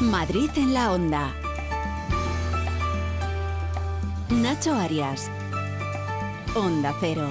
Madrid en la onda. Nacho Arias. Onda Cero.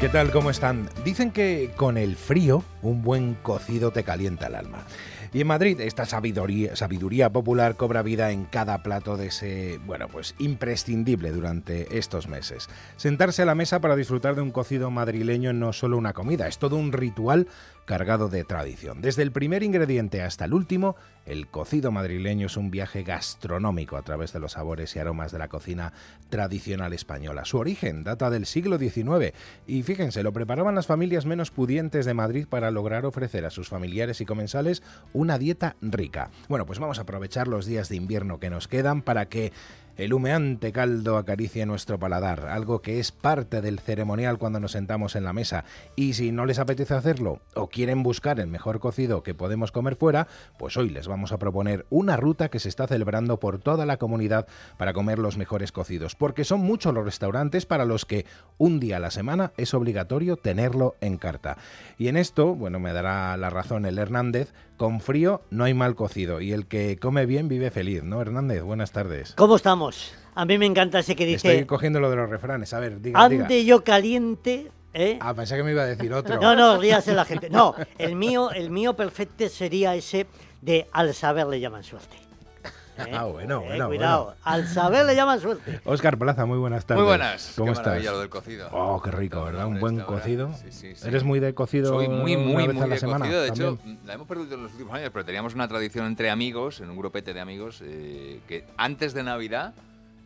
¿Qué tal? ¿Cómo están? Dicen que con el frío un buen cocido te calienta el alma. Y en Madrid esta sabiduría, popular cobra vida en cada plato de ese, bueno, pues imprescindible durante estos meses. Sentarse a la mesa para disfrutar de un cocido madrileño no es solo una comida, es todo un ritual cargado de tradición. Desde el primer ingrediente hasta el último, el cocido madrileño es un viaje gastronómico a través de los sabores y aromas de la cocina tradicional española. Su origen data del siglo XIX y fíjense, lo preparaban las familias menos pudientes de Madrid para lograr ofrecer a sus familiares y comensales una dieta rica. Bueno, pues vamos a aprovechar los días de invierno que nos quedan para que el humeante caldo acaricia nuestro paladar, algo que es parte del ceremonial cuando nos sentamos en la mesa. Y si no les apetece hacerlo o quieren buscar el mejor cocido que podemos comer fuera, pues hoy les vamos a proponer una ruta que se está celebrando por toda la comunidad para comer los mejores cocidos, porque son muchos los restaurantes para los que un día a la semana es obligatorio tenerlo en carta. Y en esto, bueno, me dará la razón el Hernández, con frío no hay mal cocido y el que come bien vive feliz, ¿no, Hernández? Buenas tardes. ¿Cómo estamos? A mí me encanta ese que dice... Estoy cogiendo lo de los refranes, a ver, diga, Ande diga. yo caliente... ¿eh? Ah, pensé que me iba a decir otro. No, no, ríase la gente. No, el mío, el mío perfecto sería ese de al saber le llaman suerte. ¿Eh? Ah, bueno, Eh, bueno, Cuidado, bueno. al saber le llaman suerte. Óscar Plaza, muy buenas tardes. Muy buenas. ¿Cómo Qué estás? maravilla lo del cocido. Oh, qué rico, ¿verdad? Un buen cocido. Sí, sí, sí. ¿Eres muy de cocido Soy muy, una muy, vez muy a la de semana? cocido. De hecho, la hemos perdido en los últimos años, pero teníamos una tradición entre amigos, en un grupete de amigos, eh, que antes de Navidad,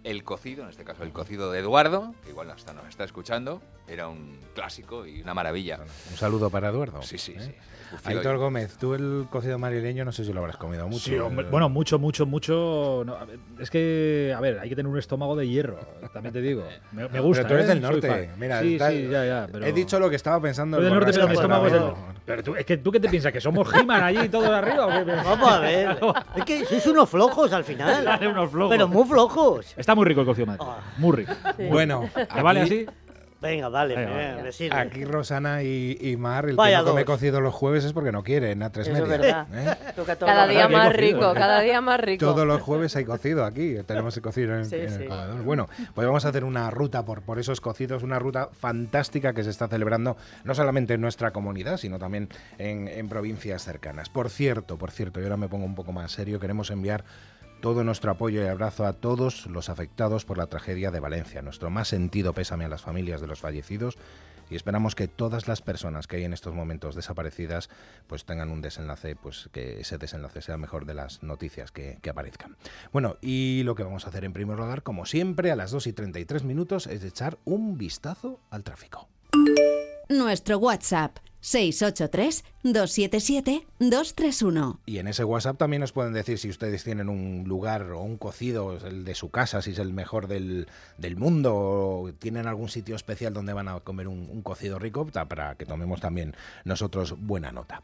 el cocido, en este caso el cocido de Eduardo, que igual hasta nos está escuchando, era un clásico y una maravilla. Un saludo para Eduardo. Sí, sí, ¿eh? sí. Cocido Aitor Gómez, tú el cocido madrileño no sé si lo habrás comido mucho. Sí, hombre, bueno, mucho, mucho, mucho. no, a ver, es que, a ver, hay que tener un estómago de hierro, también te digo. Me, me gusta. Pero tú eres ¿eh? del norte. Mira, sí, está- sí, ya, ya. Pero... He dicho lo que estaba pensando. Del norte, pero mi borrasca, estómago es del pero- tú, es que tú qué te piensas, que somos He-Man allí todos arriba. Vamos a ver. Es que sois unos flojos al final. Unos flojos. Pero muy flojos. Está muy rico el cocido madre. Ah. Muy rico. Bueno, ¿Te vale así? Venga, vale, Venga, me- venga. me sirve. Aquí Rosana y, y Mar, el Vaya que no come cocido los jueves es porque no quiere, en A3 Eso es Media. verdad. ¿eh? Cada día más rico, cada día más rico. Todos los jueves hay cocido aquí, tenemos el cocido en, Sí, en el comedor. Bueno, pues vamos a hacer una ruta por, por esos cocidos, una ruta fantástica que se está celebrando no solamente en nuestra comunidad, sino también en, en provincias cercanas. Por cierto, por cierto, y ahora me pongo un poco más serio, queremos enviar todo nuestro apoyo y abrazo a todos los afectados por la tragedia de Valencia. Nuestro más sentido pésame a las familias de los fallecidos y esperamos que todas las personas que hay en estos momentos desaparecidas pues tengan un desenlace, pues que ese desenlace sea mejor de las noticias que, que aparezcan. Bueno, y lo que vamos a hacer en primer lugar, como siempre, a las 2 y 33 minutos, es echar un vistazo al tráfico. Nuestro WhatsApp 683-277-231. Y en ese WhatsApp también nos pueden decir si ustedes tienen un lugar o un cocido, el de su casa, si es el mejor del, del mundo, o tienen algún sitio especial donde van a comer un, un cocido rico, para que tomemos también nosotros buena nota.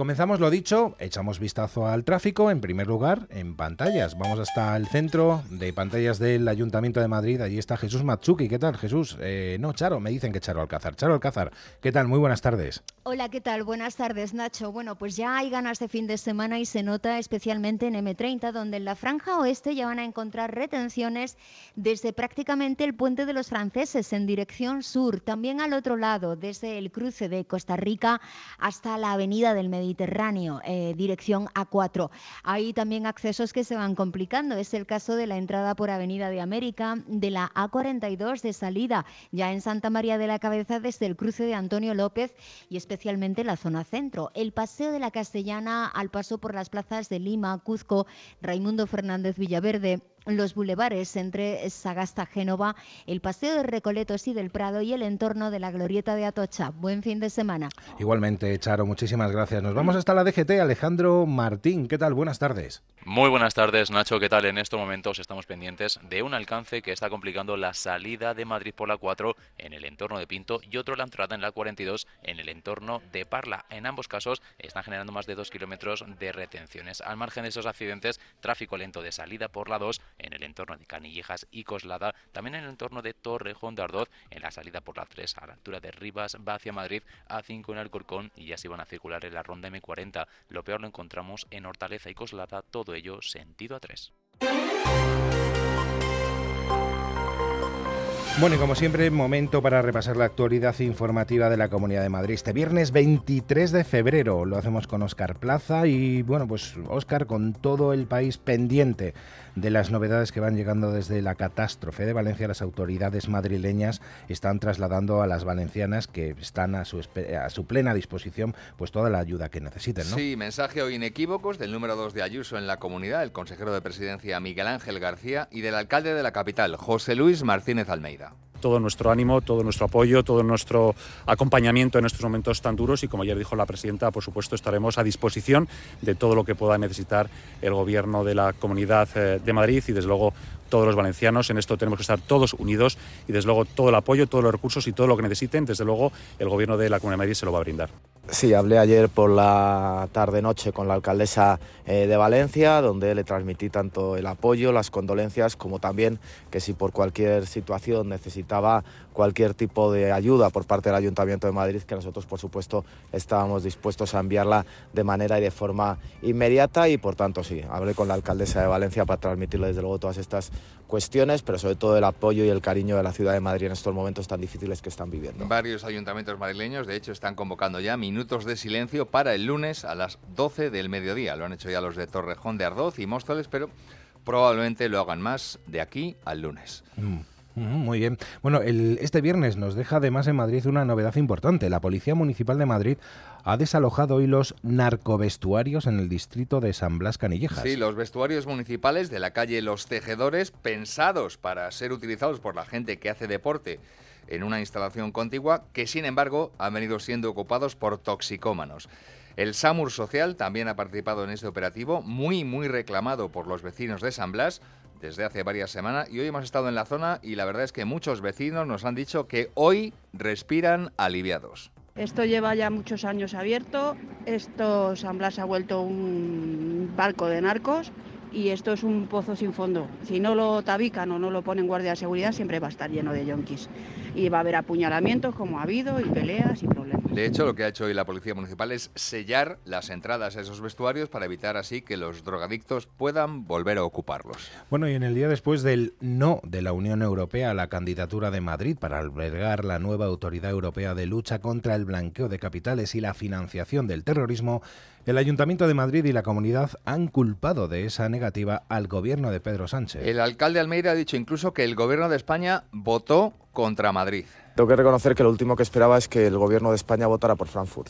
Comenzamos lo dicho, echamos vistazo al tráfico, en primer lugar, en pantallas. Vamos hasta el centro de pantallas del Ayuntamiento de Madrid. Allí está Jesús Matsuki. ¿Qué tal, Jesús? Eh, no, Charo, me dicen que Charo Alcázar. Charo Alcázar, ¿qué tal? Muy buenas tardes. Hola, ¿qué tal? Buenas tardes, Nacho. Bueno, pues ya hay ganas de fin de semana y se nota especialmente en M30, donde en la franja oeste ya van a encontrar retenciones desde prácticamente el puente de los franceses en dirección sur, también al otro lado, desde el cruce de Costa Rica hasta la avenida del Mediterráneo, eh, dirección A4. Hay también accesos que se van complicando. Es el caso de la entrada por Avenida de América, de la A42 de salida, ya en Santa María de la Cabeza desde el cruce de Antonio López y especialmente la zona centro. El paseo de la Castellana al paso por las plazas de Lima, Cuzco, Raimundo Fernández Villaverde, los bulevares entre Sagasta, Génova, el paseo de Recoletos y del Prado y el entorno de la Glorieta de Atocha. Buen fin de semana. Igualmente, Charo, muchísimas gracias. Nos vamos hasta la DGT. Alejandro Martín, ¿qué tal? Buenas tardes. Muy buenas tardes, Nacho. ¿Qué tal? En estos momentos estamos pendientes de un alcance que está complicando la salida de Madrid por la 4 en el entorno de Pinto y otro la entrada en la 42 en el entorno de Parla. En ambos casos están generando más de 2 kilómetros de retenciones. Al margen de esos accidentes, tráfico lento de salida por la 2 en el entorno de Canillejas y Coslada, también en el entorno de Torrejón de Ardoz, en la salida por la 3 a la altura de Rivas, va hacia Madrid, A5 en Alcorcón y ya se van a circular en la ronda M40. Lo peor lo encontramos en Hortaleza y Coslada, todo ello sentido a 3. Bueno, y como siempre, momento para repasar la actualidad informativa de la Comunidad de Madrid. Este viernes 23 de febrero lo hacemos con Óscar Plaza y, bueno, pues Óscar con todo el país pendiente de las novedades que van llegando desde la catástrofe de Valencia. Las autoridades madrileñas están trasladando a las valencianas que están a su, a su plena disposición pues toda la ayuda que necesiten, ¿no? Sí, mensaje hoy inequívocos del número 2 de Ayuso en la comunidad, el consejero de presidencia Miguel Ángel García y del alcalde de la capital, José Luis Martínez Almeida todo nuestro ánimo, todo nuestro apoyo, todo nuestro acompañamiento en estos momentos tan duros y como ayer dijo la presidenta, por supuesto estaremos a disposición de todo lo que pueda necesitar el gobierno de la Comunidad eh, de Madrid y desde luego todos los valencianos. En esto tenemos que estar todos unidos y desde luego todo el apoyo, todos los recursos y todo lo que necesiten, desde luego el gobierno de la Comunidad de Madrid se lo va a brindar. Sí, hablé ayer por la tarde-noche con la alcaldesa eh, de Valencia, donde le transmití tanto el apoyo, las condolencias, como también que si por cualquier situación necesitaba cualquier tipo de ayuda por parte del Ayuntamiento de Madrid, que nosotros, por supuesto, estábamos dispuestos a enviarla de manera y de forma inmediata y, por tanto, sí, hablé con la alcaldesa de Valencia para transmitirle, desde luego, todas estas cuestiones, pero sobre todo el apoyo y el cariño de la ciudad de Madrid en estos momentos tan difíciles que están viviendo. Varios ayuntamientos madrileños, de hecho, están convocando ya minutos de silencio para el lunes a las 12 del mediodía. Lo han hecho ya los de Torrejón de Ardoz y Móstoles, pero probablemente lo hagan más de aquí al lunes. Mm. Muy bien. Bueno, este viernes nos deja además en Madrid una novedad importante. La Policía Municipal de Madrid ha desalojado hoy los narcovestuarios en el distrito de San Blas Canillejas. Sí, los vestuarios municipales de la calle Los Tejedores, pensados para ser utilizados por la gente que hace deporte en una instalación contigua, que sin embargo han venido siendo ocupados por toxicómanos. El SAMUR Social también ha participado en este operativo, muy, muy reclamado por los vecinos de San Blas desde hace varias semanas y hoy hemos estado en la zona y la verdad es que muchos vecinos nos han dicho que hoy respiran aliviados. Esto lleva ya muchos años abierto, esto San Blas ha vuelto un barco de narcos y esto es un pozo sin fondo. Si no lo tabican o no lo ponen guardia de seguridad, siempre va a estar lleno de yonkis. Y va a haber apuñalamientos como ha habido y peleas y problemas. De hecho, lo que ha hecho hoy la Policía Municipal es sellar las entradas a esos vestuarios para evitar así que los drogadictos puedan volver a ocuparlos. Bueno, y en el día después del no de la Unión Europea a la candidatura de Madrid para albergar la nueva Autoridad Europea de Lucha contra el Blanqueo de Capitales y la financiación del terrorismo, el Ayuntamiento de Madrid y la comunidad han culpado de esa negativa al gobierno de Pedro Sánchez. El alcalde Almeida ha dicho incluso que el gobierno de España votó contra Madrid. Tengo que reconocer que lo último que esperaba es que el gobierno de España votara por Frankfurt,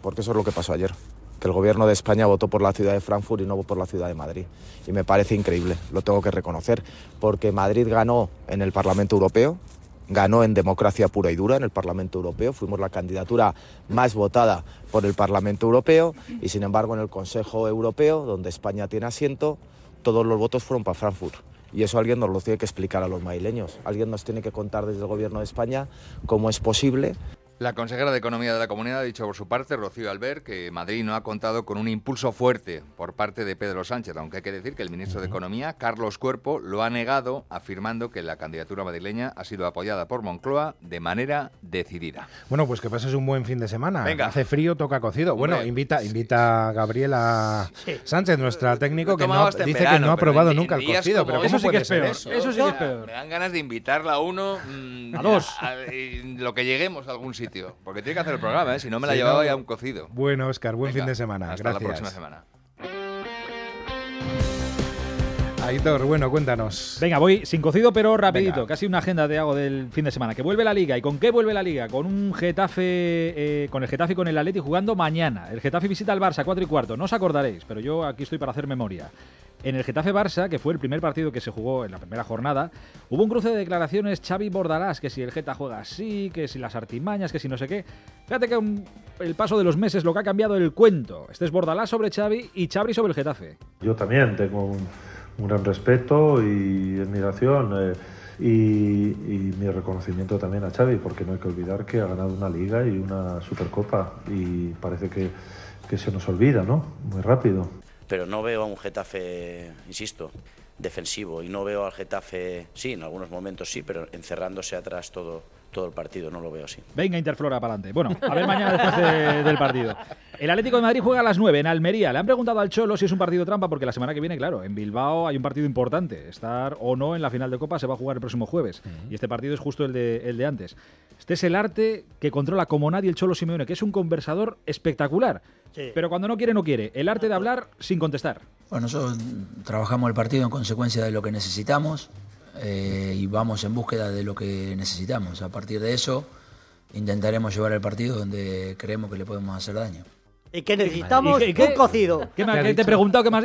porque eso es lo que pasó ayer que el gobierno de España votó por la ciudad de Frankfurt y no por la ciudad de Madrid. Y me parece increíble, lo tengo que reconocer, porque Madrid ganó en el Parlamento Europeo, ganó en democracia pura y dura en el Parlamento Europeo, fuimos la candidatura más votada por el Parlamento Europeo y sin embargo en el Consejo Europeo, donde España tiene asiento, todos los votos fueron para Frankfurt. Y eso alguien nos lo tiene que explicar a los maileños. Alguien nos tiene que contar desde el Gobierno de España cómo es posible la consejera de Economía de la Comunidad ha dicho por su parte, Rocío Albert, que Madrid no ha contado con un impulso fuerte por parte de Pedro Sánchez, aunque hay que decir que el ministro de Economía, Carlos Cuerpo, lo ha negado, afirmando que la candidatura madrileña ha sido apoyada por Moncloa de manera decidida. Bueno, pues que pases un buen fin de semana. Venga. Hace frío, toca cocido. Bueno, invita, invita a Gabriela Sánchez, nuestra técnico, que no, dice que no ha probado nunca el cocido. Pero ¿cómo sí que es peor? Eso, sí que es peor. Me dan ganas de invitarla a uno, mm, a dos, lo que lleguemos a algún sitio. Porque tiene que hacer el programa, ¿eh? Si no me la llevaba ya un cocido. Bueno, Oscar, buen fin de semana. Hasta Gracias. la próxima semana. Aitor, bueno, cuéntanos. Venga, voy sin cocido, pero rapidito. Casi una agenda te hago del fin de semana. Que vuelve la Liga. ¿Y con qué vuelve la Liga? Con un Getafe, eh, con el Getafe y con el Atleti jugando mañana. El Getafe visita al Barça, 4 y cuarto. No os acordaréis, pero yo aquí estoy para hacer memoria. En el Getafe Barça, que fue el primer partido que se jugó en la primera jornada, hubo un cruce de declaraciones Xavi Bordalás, que si el Geta juega así, que si las artimañas, que si no sé qué. Fíjate que un, el paso de los meses lo que ha cambiado el cuento. Este es Bordalás sobre Xavi y Xavi sobre el Getafe. Yo también tengo un, un gran respeto y admiración. Eh, y, y, mi reconocimiento también a Xavi, porque no hay que olvidar que ha ganado una liga y una supercopa y parece que, que se nos olvida, ¿no? Muy rápido pero no veo a un Getafe, insisto, defensivo y no veo al Getafe, sí, en algunos momentos sí, pero encerrándose atrás todo, todo el partido, no lo veo así. Venga, Interflora para adelante. Bueno, a ver mañana después de- del partido. El Atlético de Madrid juega a las 9 en Almería. Le han preguntado al Cholo si es un partido trampa porque la semana que viene, claro, en Bilbao hay un partido importante. Estar o no en la final de Copa se va a jugar el próximo jueves. Y este partido es justo el de, el de antes. Este es el arte que controla como nadie el Cholo Simeone, que es un conversador espectacular. Sí. Pero cuando no quiere, no quiere. El arte de hablar sin contestar. Bueno, nosotros trabajamos el partido en consecuencia de lo que necesitamos eh, y vamos en búsqueda de lo que necesitamos. A partir de eso intentaremos llevar el partido donde creemos que le podemos hacer daño. Y que necesitamos ¿Y qué- un cocido. ¿Qué, me- ¿Qué qué te he preguntado? ¿Qué más?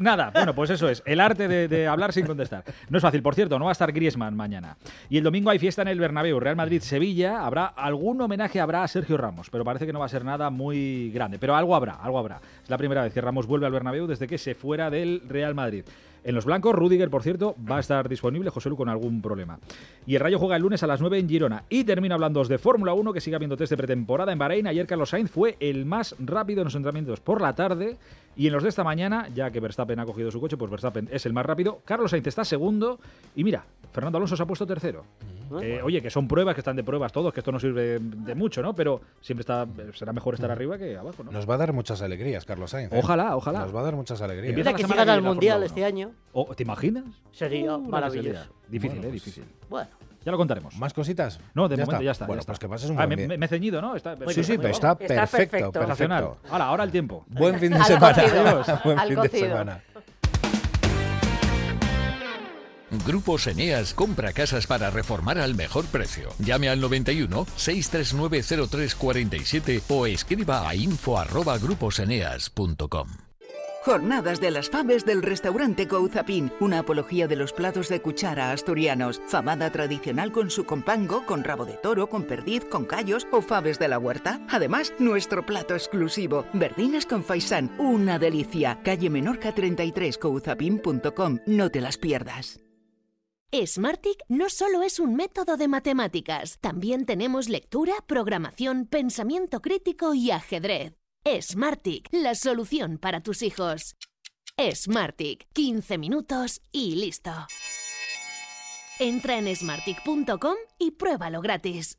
Nada. Bueno, pues eso es. El arte de, de hablar sin contestar. No es fácil. Por cierto, no va a estar Griezmann mañana. Y el domingo hay fiesta en el Bernabéu. Real Madrid-Sevilla. Habrá algún homenaje habrá a Sergio Ramos, pero parece que no va a ser nada muy grande. Pero algo habrá, algo habrá. Es la primera vez que Ramos vuelve al Bernabéu desde que se fuera del Real Madrid. En los blancos, Rudiger, por cierto, va a estar disponible, José Lu con algún problema. Y el Rayo juega el lunes a las 9 en Girona. Y termina hablando de Fórmula 1, que sigue habiendo test de pretemporada en Bahrein. Ayer Carlos Sainz fue el más rápido en los entrenamientos por la tarde. Y en los de esta mañana, ya que Verstappen ha cogido su coche, pues Verstappen es el más rápido. Carlos Sainz está segundo. Y mira, Fernando Alonso se ha puesto tercero. Eh, oye, que son pruebas, que están de pruebas todos, que esto no sirve de mucho, ¿no? Pero siempre está, será mejor estar arriba que abajo, ¿no? Nos va a dar muchas alegrías, Carlos Sainz. ¿eh? Ojalá, ojalá. Nos va a dar muchas alegrías. Empieza que si gana el Mundial este año, Oh, ¿Te imaginas? sería Uh, maravilloso. sería. Difícil, Bueno, eh, pues difícil. Bueno, Ya lo contaremos. ¿Más cositas? No, de momento ya está. Bueno, ya pues está. que pases un Ah, buen me, día. me- me he ceñido, ¿no? Está, Sí, sí, pero está Está perfecto, perfecto. Perfecto. Ahora, ahora el tiempo. Buen fin de semana. Buen Al fin de semana. Grupos Eneas compra casas para reformar al mejor precio. Llame al 91 639 0347 o escriba a info@gruposeneas.com. Jornadas de las Faves del restaurante Couzapin, una apología de los platos de cuchara asturianos, famada tradicional con su compango, con rabo de toro, con perdiz, con callos o faves de la huerta. Además, nuestro plato exclusivo, verdinas con faisán, una delicia. Calle Menorca 33, couzapin.com, no te las pierdas. Smartic no solo es un método de matemáticas, también tenemos lectura, programación, pensamiento crítico y ajedrez. Smartic, la solución para tus hijos. Smartic, 15 minutos y listo. Entra en smartic.com y pruébalo gratis.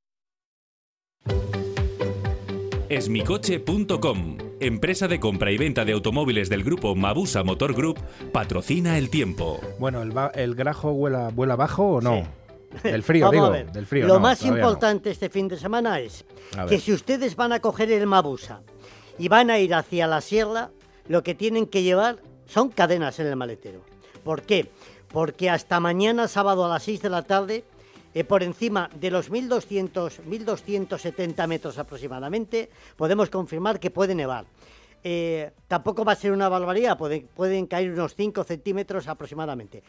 Esmicoche.com, empresa de compra y venta de automóviles del grupo Mabusa Motor Group, patrocina el tiempo. Bueno, ¿el, grajo vuela, vuela bajo o no? Del frío, Vamos digo. a ver. Del frío, Lo no, más no. importante este fin de semana es que si ustedes van a coger el Mabusa y van a ir hacia la sierra, lo que tienen que llevar son cadenas en el maletero. ¿Por qué? Porque hasta mañana, sábado a las 6 de la tarde, eh, por encima de los 1.200, 1.270 metros aproximadamente, podemos confirmar que puede nevar. Eh, tampoco va a ser una barbaridad, puede- pueden caer unos 5 centímetros aproximadamente.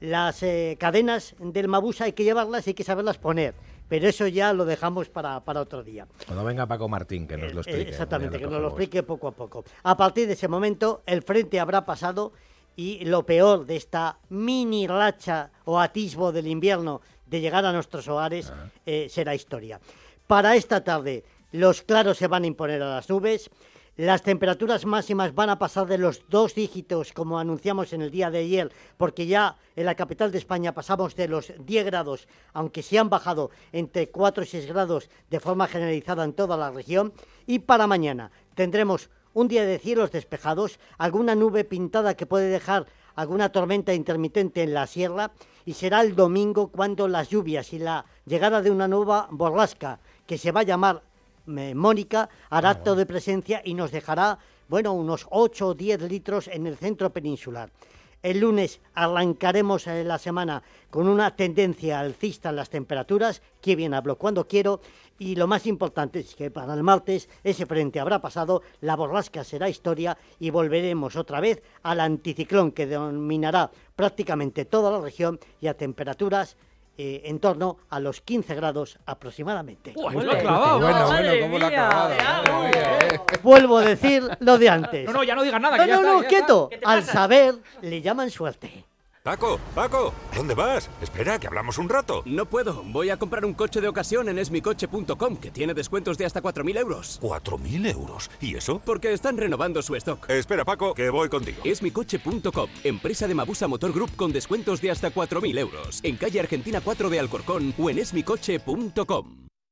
Las eh, cadenas del Mabusa hay que llevarlas y hay que saberlas poner, pero eso ya lo dejamos para, para otro día. Cuando venga Paco Martín, que nos lo explique. Exactamente, que nos lo explique poco a poco. A partir de ese momento, el frente habrá pasado y lo peor de esta mini racha o atisbo del invierno de llegar a nuestros hogares eh, será historia. Para esta tarde, los claros se van a imponer a las nubes. Las temperaturas máximas van a pasar de los dos dígitos, como anunciamos en el día de ayer, porque ya en la capital de España pasamos de los 10 grados, aunque se han bajado entre 4 y 6 grados de forma generalizada en toda la región. Y para mañana tendremos un día de cielos despejados, alguna nube pintada que puede dejar alguna tormenta intermitente en la sierra y será el domingo cuando las lluvias y la llegada de una nueva borrasca que se va a llamar eh, Mónica hará acto de presencia y nos dejará, bueno, unos 8 o 10 litros en el centro peninsular. El lunes arrancaremos eh, la semana con una tendencia alcista en las temperaturas, que bien hablo cuando quiero, y lo más importante es que para el martes ese frente habrá pasado, la borrasca será historia y volveremos otra vez al anticiclón que dominará prácticamente toda la región y a temperaturas eh, en torno a los 15 grados aproximadamente. Bueno, bueno, ¿cómo lo ha clavado? Vuelvo a decir lo de antes. No, no, ya no digas nada. No, que ya no, está, no, ya quieto. está. Al saber le llaman suerte. Paco, Paco, ¿dónde vas? Espera, que hablamos un rato. No puedo. Voy a comprar un coche de ocasión en esmicoche.com, que tiene descuentos de hasta 4.000 euros. ¿4.000 euros? ¿Y eso? Porque están renovando su stock. Espera, Paco, que voy contigo. Esmicoche.com, empresa de Mabusa Motor Group con descuentos de hasta 4.000 euros. En calle Argentina 4 de Alcorcón o en esmicoche.com.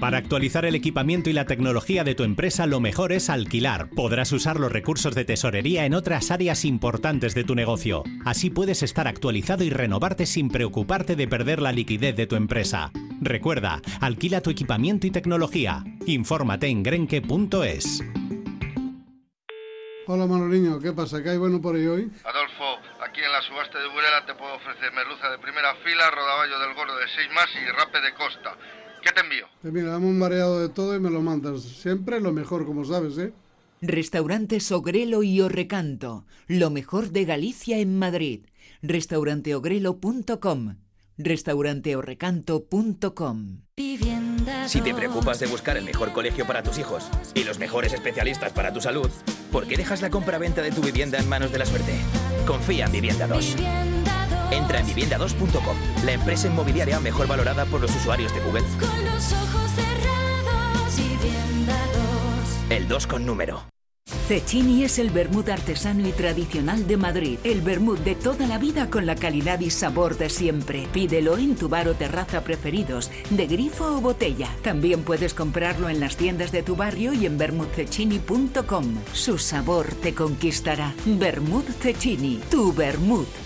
Para actualizar el equipamiento y la tecnología de tu empresa, lo mejor es alquilar. Podrás usar los recursos de tesorería en otras áreas importantes de tu negocio. Así puedes estar actualizado y renovarte sin preocuparte de perder la liquidez de tu empresa. Recuerda, alquila tu equipamiento y tecnología. Infórmate en grenke.es. Hola Manoliño, ¿qué pasa? ¿Qué hay bueno por ahí hoy? Adolfo, aquí en la subasta de Burela te puedo ofrecer merluza de primera fila, rodaballo del gordo de 6 más y rape de costa. ¿Qué te envío? Pues mira, dame un mareado de todo y me lo mandas. Siempre lo mejor, como sabes, ¿eh? Restaurantes Ogrelo y Orrecanto, lo mejor de Galicia en Madrid. Restauranteogrelo.com, restauranteorrecanto.com. Si te preocupas de buscar el mejor colegio para tus hijos y los mejores especialistas para tu salud, ¿por qué dejas la compra-venta de tu vivienda en manos de la suerte? Confía en Vivienda 2. Entra en vivienda2.com, la empresa inmobiliaria mejor valorada por los usuarios de Google. Con los ojos cerrados, vivienda 2. El 2 con número. Cecchini es el vermut artesano y tradicional de Madrid. El vermut de toda la vida con la calidad y sabor de siempre. Pídelo en tu bar o terraza preferidos, de grifo o botella. También puedes comprarlo en las tiendas de tu barrio y en vermutcecchini.com. Su sabor te conquistará. Vermut Cecchini, tu vermut.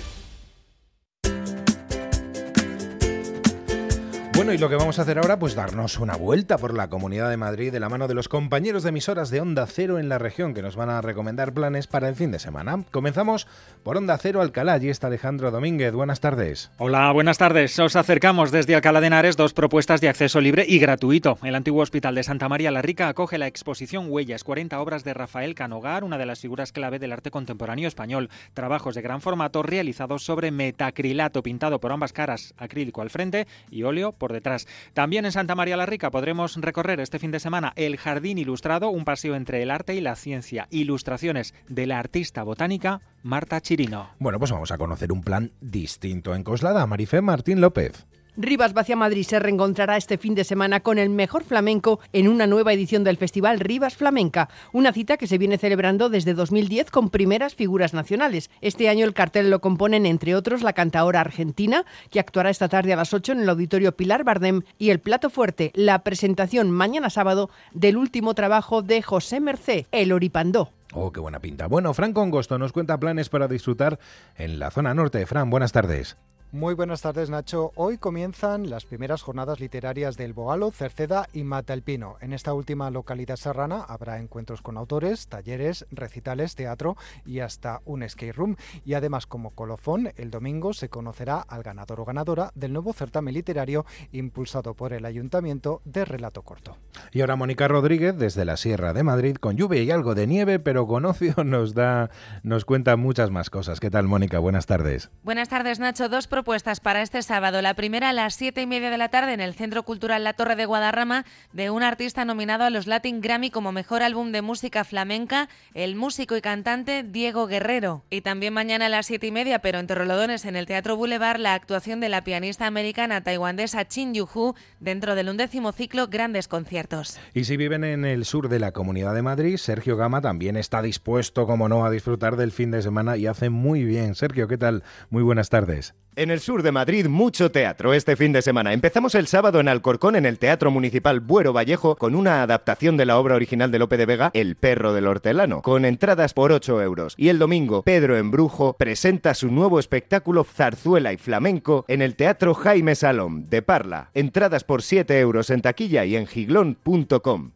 Bueno, y lo que vamos a hacer ahora, pues darnos una vuelta por la Comunidad de Madrid de la mano de los compañeros de emisoras de Onda Cero en la región que nos van a recomendar planes para el fin de semana. Comenzamos por Onda Cero Alcalá, allí está Alejandro Domínguez. Buenas tardes. Hola, buenas tardes. Os acercamos desde Alcalá de Henares dos propuestas de acceso libre y gratuito. El antiguo Hospital de Santa María la Rica acoge la exposición Huellas, 40 obras de Rafael Canogar, una de las figuras clave del arte contemporáneo español. Trabajos de gran formato realizados sobre metacrilato pintado por ambas caras, acrílico al frente y óleo por detrás. También en Santa María la Rica podremos recorrer este fin de semana el Jardín Ilustrado, un paseo entre el arte y la ciencia. Ilustraciones de la artista botánica Marta Chirino. Bueno, pues vamos a conocer un plan distinto en Coslada. Marifé Martín López. Rivas Vacia Madrid se reencontrará este fin de semana con el mejor flamenco en una nueva edición del Festival Rivas Flamenca, una cita que se viene celebrando desde 2010 con primeras figuras nacionales. Este año el cartel lo componen, entre otros, la cantaora argentina, que actuará esta tarde a las 8 en el Auditorio Pilar Bardem, y el plato fuerte, la presentación mañana sábado del último trabajo de José Mercé, El Oripandó. Oh, qué buena pinta. Bueno, Franco Angosto nos cuenta planes para disfrutar en la zona norte. Fran, buenas tardes. Muy buenas tardes, Nacho. Hoy comienzan las primeras jornadas literarias del Boalo, Cerceda y Matalpino. En esta última localidad serrana habrá encuentros con autores, talleres, recitales, teatro y hasta un skate room. Y además, como colofón, el domingo se conocerá al ganador o ganadora del nuevo certamen literario impulsado por el Ayuntamiento de Relato Corto. Y ahora Mónica Rodríguez desde la Sierra de Madrid con lluvia y algo de nieve, pero con ocio nos da nos cuenta muchas más cosas. ¿Qué tal, Mónica? Buenas tardes. Buenas tardes, Nacho. Dos propuestas para este sábado. La primera a las siete y media de la tarde en el Centro Cultural La Torre de Guadarrama de un artista nominado a los Latin Grammy como mejor álbum de música flamenca, el músico y cantante Diego Guerrero. Y también mañana a las siete y media, pero en Torrelodones, en el Teatro Boulevard, la actuación de la pianista americana taiwandesa Chin Yuhu dentro del undécimo ciclo Grandes Conciertos. Y si viven en el sur de la Comunidad de Madrid, Sergio Gama también está dispuesto, como no, a disfrutar del fin de semana y hace muy bien. Sergio, ¿qué tal? Muy buenas tardes. En el sur de Madrid, mucho teatro este fin de semana. Empezamos el sábado en Alcorcón, en el Teatro Municipal Buero Vallejo, con una adaptación de la obra original de Lope de Vega, El perro del hortelano, con entradas por 8 euros. Y el domingo, Pedro Embrujo presenta su nuevo espectáculo Zarzuela y Flamenco en el Teatro Jaime Salom, de Parla. Entradas por 7 euros en taquilla y en giglón.com.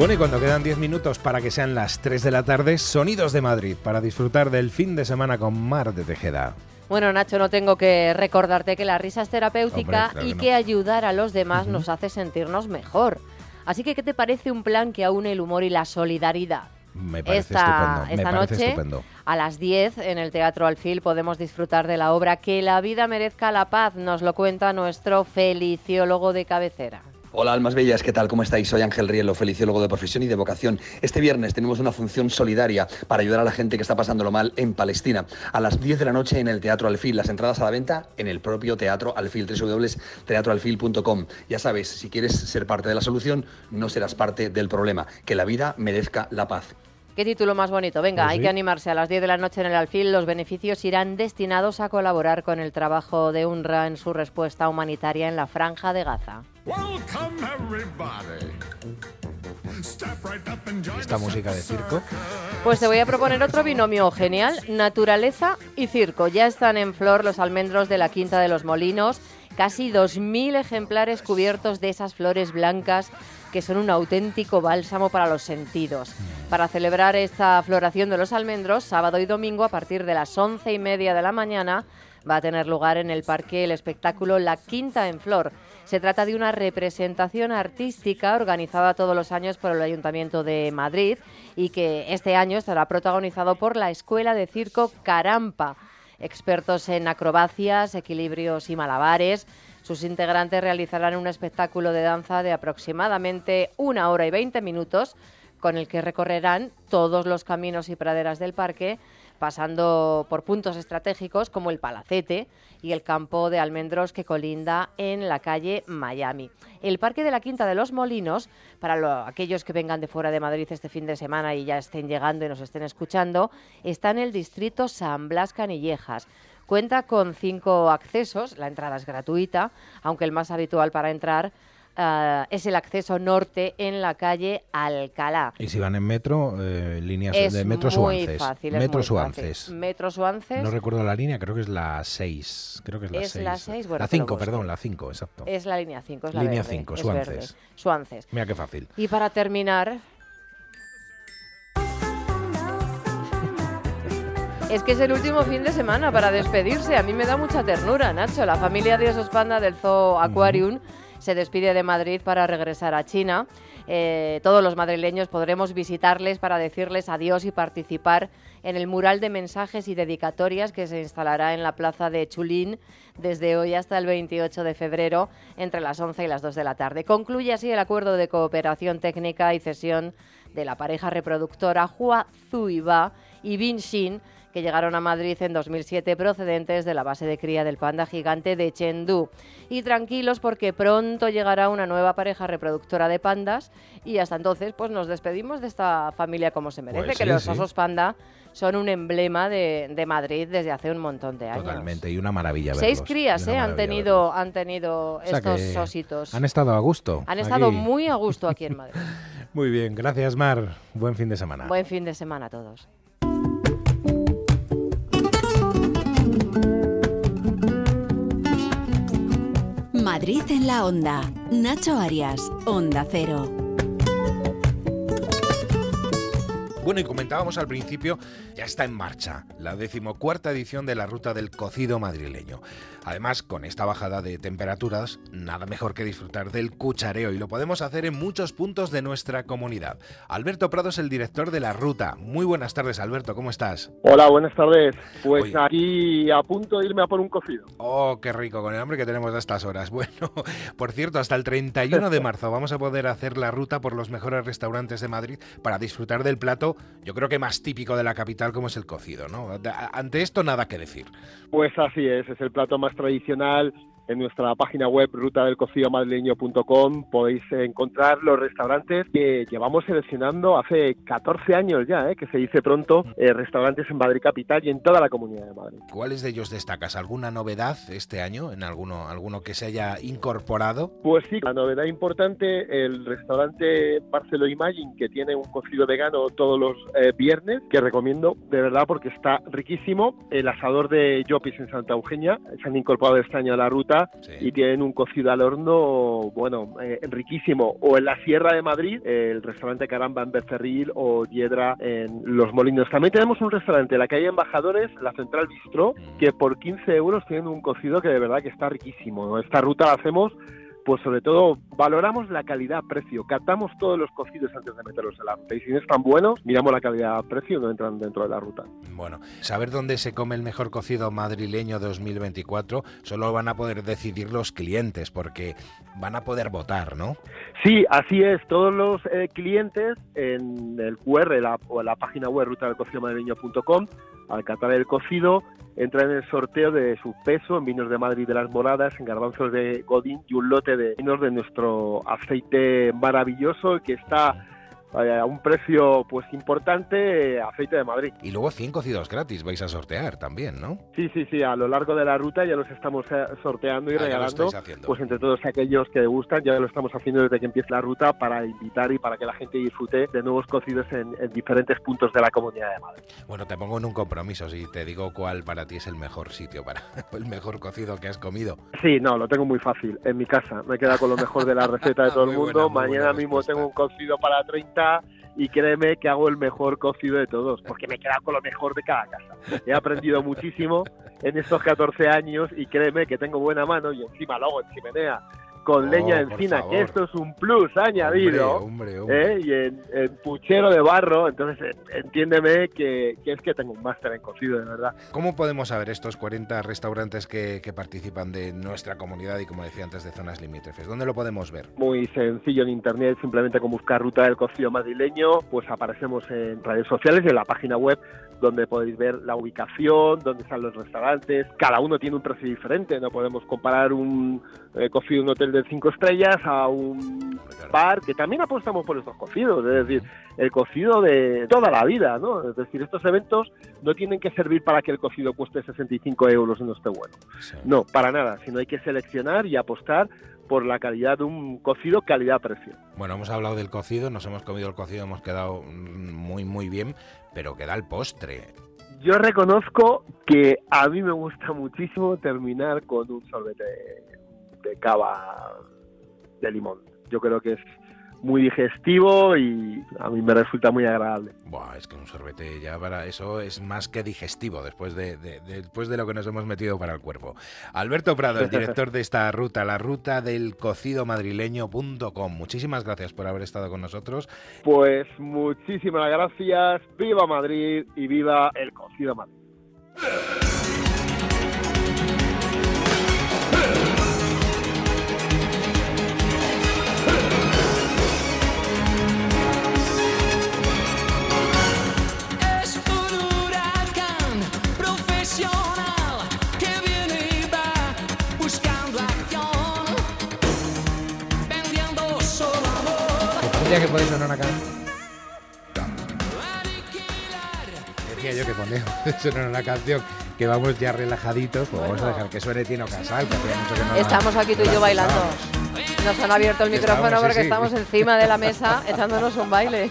Bueno, y cuando quedan 10 minutos para que sean las 3 de la tarde, Sonidos de Madrid, para disfrutar del fin de semana con Mar de Tejeda. Bueno, Nacho, no tengo que recordarte que la risa es terapéutica y que, ayudar a los demás nos hace sentirnos mejor. Así que, ¿qué te parece un plan que aúne el humor y la solidaridad? Me parece estupendo. Esta noche, a las 10, en el Teatro Alfil, podemos disfrutar de la obra Que la vida merezca la paz. Nos lo cuenta nuestro feliciólogo de cabecera. Hola almas bellas, ¿qué tal? ¿Cómo estáis? Soy Ángel Rielo, feliciólogo de profesión y de vocación. Este viernes tenemos una función solidaria para ayudar a la gente que está pasándolo mal en Palestina. A las 10 de la noche en el Teatro Alfil. Las entradas a la venta en el propio Teatro Alfil, www.teatroalfil.com. Ya sabes, si quieres ser parte de la solución, no serás parte del problema. Que la vida merezca la paz. Qué título más bonito. Venga, pues hay que animarse. A las 10 de la noche en el Alfil los beneficios irán destinados a colaborar con el trabajo de UNRWA en su respuesta humanitaria en la franja de Gaza. Esta música de circo. Pues te voy a proponer otro binomio genial, naturaleza y circo. Ya están en flor los almendros de la Quinta de los Molinos, casi 2.000 ejemplares cubiertos de esas flores blancas que son un auténtico bálsamo para los sentidos. Para celebrar esta floración de los almendros, sábado y domingo a partir de las once y media de la mañana, va a tener lugar en el parque el espectáculo La Quinta en Flor. Se trata de una representación artística organizada todos los años por el Ayuntamiento de Madrid y que este año estará protagonizado por la Escuela de Circo Carampa, expertos en acrobacias, equilibrios y malabares. Sus integrantes realizarán un espectáculo de danza de aproximadamente una hora y veinte minutos con el que recorrerán todos los caminos y praderas del parque pasando por puntos estratégicos como el Palacete y el campo de almendros que colinda en la calle Miami. El Parque de la Quinta de los Molinos, para aquellos que vengan de fuera de Madrid este fin de semana y ya estén llegando y nos estén escuchando, está en el distrito San Blas Canillejas. Cuenta con cinco accesos, la entrada es gratuita, aunque el más habitual para entrar Ah, es el acceso norte en la calle Alcalá. Y si van en metro, eh, líneas de metro muy Fácil, metro Suances. Metro Suances. No recuerdo la línea, creo que es la 6. Creo que es la es 6. La 6, bueno, La 5, perdón, la 5, exacto. Es la línea 5, es la Línea verde, 5, es Suances. verde. Suances. Mira qué fácil. Y para terminar, Es que es el último fin de semana para despedirse. A mí me da mucha ternura, Nacho. La familia de osos panda del Zoo Aquarium se despide de Madrid para regresar a China. Eh, todos los madrileños podremos visitarles para decirles adiós y participar en el mural de mensajes y dedicatorias que se instalará en la plaza de Chulín desde hoy hasta el 28 de febrero entre las 11 y las 2 de la tarde. Concluye así el acuerdo de cooperación técnica y cesión de la pareja reproductora Hua Zuiba y Bin Xin que llegaron a Madrid en 2007 procedentes de la base de cría del panda gigante de Chengdu. Y tranquilos porque pronto llegará una nueva pareja reproductora de pandas y hasta entonces pues nos despedimos de esta familia como se merece, Pues que sí, los sí. osos panda son un emblema de, de Madrid desde hace un montón de años. Totalmente, y una maravilla Seis verlos, crías y una eh, han tenido, han tenido O sea estos que ositos. Han estado a gusto. Han estado aquí. muy a gusto aquí en Madrid. Muy bien, gracias Mar. Buen fin de semana. Buen fin de semana a todos. Madrid en la onda. Nacho Arias, Onda Cero. Bueno, y comentábamos al principio, ya está en marcha la decimocuarta edición de la ruta del cocido madrileño. Además, con esta bajada de temperaturas, nada mejor que disfrutar del cuchareo y lo podemos hacer en muchos puntos de nuestra comunidad. Alberto Prado es el director de la ruta. Muy buenas tardes, Alberto, ¿cómo estás? Hola, buenas tardes. Pues aquí a punto de irme a por un cocido. Oh, qué rico, con el hambre que tenemos a estas horas. Bueno, por cierto, hasta el 31 de marzo vamos a poder hacer la ruta por los mejores restaurantes de Madrid para disfrutar del plato, yo creo que más típico de la capital como es el cocido, ¿no? Ante esto nada que decir. Pues así es, es el plato más tradicional en nuestra página web rutadelcocidomadrileño.com podéis encontrar los restaurantes que llevamos seleccionando hace 14 años ya, ¿eh? que se dice pronto, eh, restaurantes en Madrid Capital y en toda la Comunidad de Madrid. ¿Cuáles de ellos destacas? ¿Alguna novedad este año en alguno, alguno que se haya incorporado? Pues sí, la novedad importante, el restaurante Barcelo Imagine, que tiene un cocido vegano todos los eh, viernes, que recomiendo de verdad porque está riquísimo. El asador de Jopis en Santa Eugenia, se han incorporado este año a la ruta y tienen un cocido al horno, bueno, eh, riquísimo. O en la Sierra de Madrid, el restaurante Caramba en Becerril o Hiedra en Los Molinos. También tenemos un restaurante en la calle Embajadores, la Central Bistro, que por 15 euros tienen un cocido que de verdad que está riquísimo. Esta ruta la hacemos pues sobre todo valoramos la calidad-precio, catamos todos los cocidos antes de meterlos en la ruta y si no están buenos, miramos la calidad-precio y no entran dentro de la ruta. Bueno, saber dónde se come el mejor cocido madrileño 2024 solo van a poder decidir los clientes porque van a poder votar, ¿no? Sí, así es, todos los eh, clientes en el QR o en la página web ruta del cocido madrileño.com al catar el cocido entra en el sorteo de su peso en vinos de Madrid de las Moradas, en garbanzos de Godín y un lote de vinos de nuestro aceite maravilloso que está a un precio pues importante aceite de Madrid. Y luego 100 cocidos gratis vais a sortear también, ¿no? Sí, sí, sí, a lo largo de la ruta ya los estamos eh, sorteando y ah, regalando, pues entre todos aquellos que gustan, ya lo estamos haciendo desde que empieza la ruta para invitar y para que la gente disfrute de nuevos cocidos en, diferentes puntos de la Comunidad de Madrid. Bueno, te pongo en un compromiso si te digo cuál para ti es el mejor sitio para el mejor cocido que has comido. Sí, no, lo tengo muy fácil, en mi casa, me queda con lo mejor de la receta de todo el mundo, mañana mismo tengo un cocido para 30 y créeme que hago el mejor cocido de todos, porque me he quedado con lo mejor de cada casa. He aprendido muchísimo en estos 14 años y créeme que tengo buena mano y encima lo hago en chimenea con oh, leña encina, que esto es un plus añadido, ¿eh? y en, puchero de barro, entonces entiéndeme que, es que tengo un máster en cocido, de verdad. ¿Cómo podemos saber estos 40 restaurantes que, participan de nuestra comunidad y, como decía antes, de zonas limítrofes? ¿Dónde lo podemos ver? Muy sencillo en internet, simplemente con buscar Ruta del Cocido Madrileño, pues aparecemos en redes sociales y en la página web donde podéis ver la ubicación, dónde están los restaurantes. Cada uno tiene un precio diferente, no podemos comparar un eh, cocido en un hotel de cinco estrellas a un bar que también apostamos por estos cocidos, es decir, el cocido de toda la vida, ¿no? Es decir, estos eventos no tienen que servir para que el cocido cueste 65 euros y no esté bueno. No, para nada, sino hay que seleccionar y apostar por la calidad de un cocido calidad-precio. Bueno, hemos hablado del cocido, nos hemos comido el cocido, hemos quedado muy, muy bien, pero queda el postre. Yo reconozco que a mí me gusta muchísimo terminar con un sorbete de cava de limón. Yo creo que es muy digestivo y a mí me resulta muy agradable. Buah, es que un sorbete ya para eso es más que digestivo después de, después de lo que nos hemos metido para el cuerpo. Alberto Prado, el director de esta ruta, la ruta del cocido madrileño.com. Muchísimas gracias por haber estado con nosotros. Pues muchísimas gracias. Viva Madrid y viva el cocido Madrid. Que una canción. Decía yo que ponemos sonar una canción que vamos ya relajaditos, pues vamos a dejar que suene Tino Casal, que mucho que no Estamos aquí tú y yo bailando. Nos han abierto el micrófono porque estamos encima de la mesa echándonos un baile.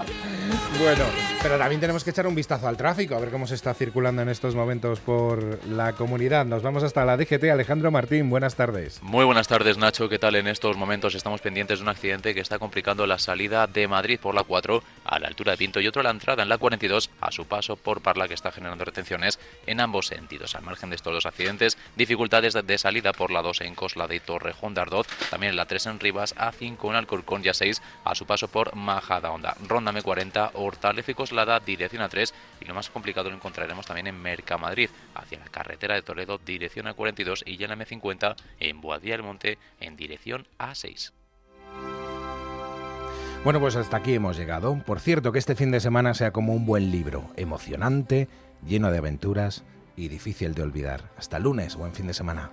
Bueno, Pero también tenemos que echar un vistazo al tráfico, a ver cómo se está circulando en estos momentos por la comunidad. Nos vamos hasta la DGT. Alejandro Martín, buenas tardes. Muy buenas tardes, Nacho. ¿Qué tal? En estos momentos estamos pendientes de un accidente que está complicando la salida de Madrid por la 4 a la altura de Pinto y otro a la entrada en la 42 a su paso por Parla que está generando retenciones en ambos sentidos. Al margen de estos dos accidentes, dificultades de salida por la 2 en Cosla de Torrejón de Ardoz, también la 3 en Rivas, A5 en Alcorcón y A6 a su paso por Majada Honda. Ronda M40, Hortaléficos la da dirección a 3 y lo más complicado lo encontraremos también en Mercamadrid, hacia la carretera de Toledo, dirección a 42 y ya en la M50 en Boadía del Monte en dirección a 6. Bueno, pues hasta aquí hemos llegado. Por cierto, que este fin de semana sea como un buen libro, emocionante, lleno de aventuras y difícil de olvidar. Hasta lunes, buen fin de semana.